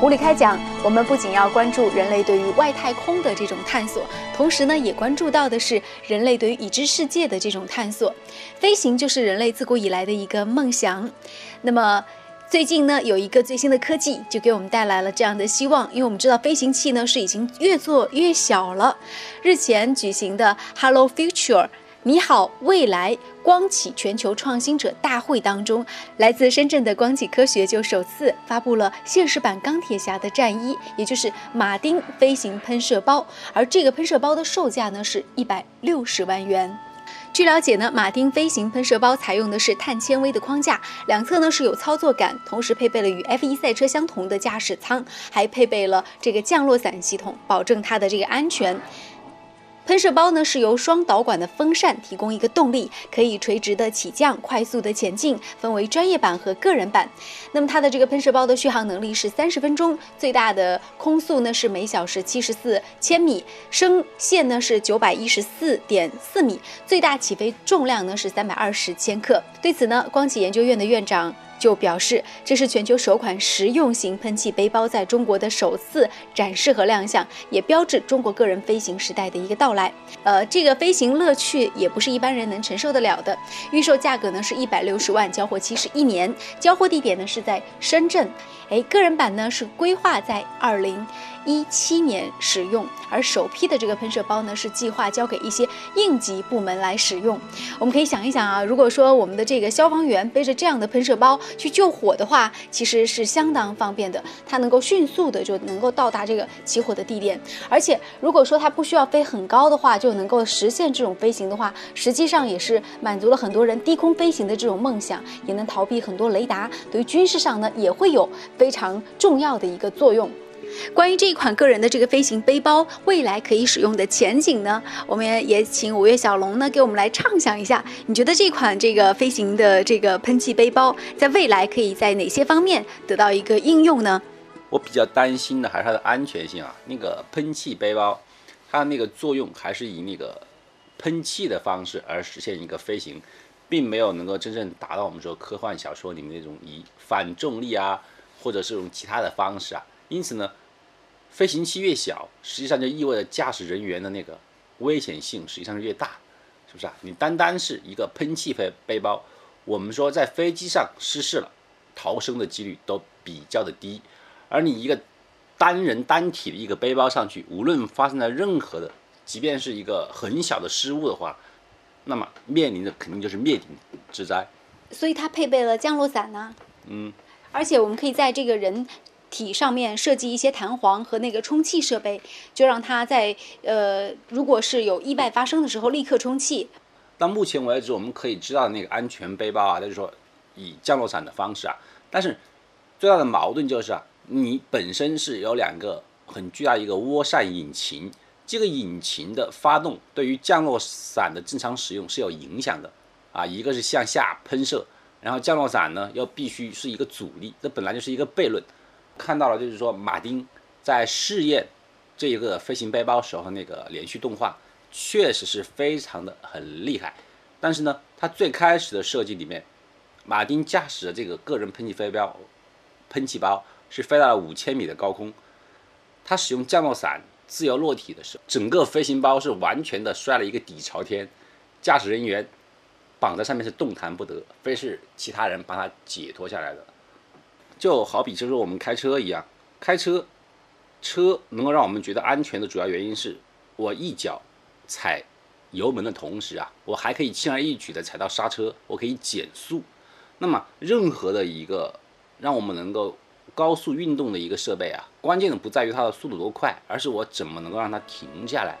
无理开讲，我们不仅要关注人类对于外太空的这种探索，同时呢，也关注到的是人类对于已知世界的这种探索。飞行就是人类自古以来的一个梦想。那么，最近呢，有一个最新的科技就给我们带来了这样的希望，因为我们知道飞行器呢是已经越做越小了。日前举行的 Hello Future。你好，未来光启全球创新者大会当中，来自深圳的光启科学就首次发布了现实版钢铁侠的战衣，也就是马丁飞行喷射包。而这个喷射包的售价呢是一百六十万元。据了解呢，马丁飞行喷射包采用的是碳纤维的框架，两侧呢是有操作杆，同时配备了与 F1 赛车相同的驾驶舱，还配备了这个降落伞系统，保证它的这个安全。喷射包呢是由双导管的风扇提供一个动力，可以垂直的起降，快速的前进，分为专业版和个人版。那么它的这个喷射包的续航能力是三十分钟，最大的空速呢是每小时七十四千米，升限呢是九百一十四点四米，最大起飞重量呢是三百二十千克。对此呢，光启研究院的院长。就表示，这是全球首款实用型喷气背包在中国的首次展示和亮相，也标志中国个人飞行时代的一个到来。呃，这个飞行乐趣也不是一般人能承受得了的。预售价格呢是一百六十万，交货期是一年，交货地点呢是在深圳。哎，个人版呢是规划在二零。一七年使用，而首批的这个喷射包呢，是计划交给一些应急部门来使用。我们可以想一想啊，如果说我们的这个消防员背着这样的喷射包去救火的话，其实是相当方便的，它能够迅速的就能够到达这个起火的地点。而且如果说它不需要飞很高的话，就能够实现这种飞行的话，实际上也是满足了很多人低空飞行的这种梦想，也能逃避很多雷达。对于军事上呢，也会有非常重要的一个作用。关于这款个人的这个飞行背包未来可以使用的前景呢，我们也请五月小龙呢给我们来畅想一下。你觉得这款这个飞行的这个喷气背包在未来可以在哪些方面得到一个应用呢？我比较担心的还是它的安全性啊。那个喷气背包，它的那个作用还是以那个喷气的方式而实现一个飞行，并没有能够真正达到我们说科幻小说里面那种以反重力啊，或者是用其他的方式啊。因此呢。飞行器越小，实际上就意味着驾驶人员的那个危险性实际上是越大，是不是啊？你单单是一个喷气背背包，我们说在飞机上失事了，逃生的几率都比较的低，而你一个单人单体的一个背包上去，无论发生了任何的，即便是一个很小的失误的话，那么面临的肯定就是灭顶之灾。所以它配备了降落伞呢。嗯，而且我们可以在这个人。体上面设计一些弹簧和那个充气设备，就让它在呃，如果是有意外发生的时候立刻充气。到目前为止，我们可以知道那个安全背包啊，就是说以降落伞的方式啊。但是最大的矛盾就是啊，你本身是有两个很巨大一个涡扇引擎，这个引擎的发动对于降落伞的正常使用是有影响的啊。一个是向下喷射，然后降落伞呢又必须是一个阻力，这本来就是一个悖论。看到了，就是说马丁在试验这一个飞行背包时候那个连续动画，确实是非常的很厉害。但是呢，它最开始的设计里面，马丁驾驶的这个个人喷气飞镖喷气包是飞到了五千米的高空，他使用降落伞自由落体的时候，整个飞行包是完全的摔了一个底朝天，驾驶人员绑在上面是动弹不得，非是其他人帮他解脱下来的。就好比就是我们开车一样，开车，车能够让我们觉得安全的主要原因是，我一脚踩油门的同时啊，我还可以轻而易举的踩到刹车，我可以减速。那么任何的一个让我们能够高速运动的一个设备啊，关键的不在于它的速度多快，而是我怎么能够让它停下来，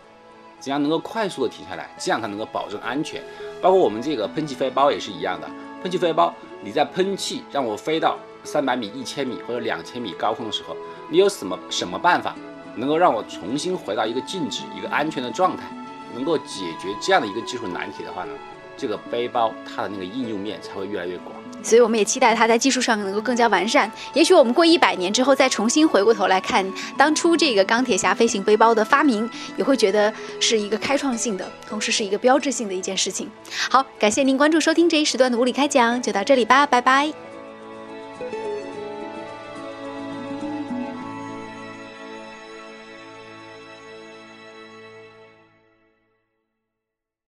怎样能够快速的停下来，这样才能够保证安全。包括我们这个喷气飞包也是一样的，喷气飞包你在喷气让我飞到。三百米、一千米或者两千米高空的时候，你有什么什么办法能够让我重新回到一个静止、一个安全的状态，能够解决这样的一个技术难题的话呢？这个背包它的那个应用面才会越来越广。所以我们也期待它在技术上能够更加完善。也许我们过一百年之后再重新回过头来看当初这个钢铁侠飞行背包的发明，也会觉得是一个开创性的，同时是一个标志性的一件事情。好，感谢您关注收听这一时段的物理开讲，就到这里吧，拜拜。thank you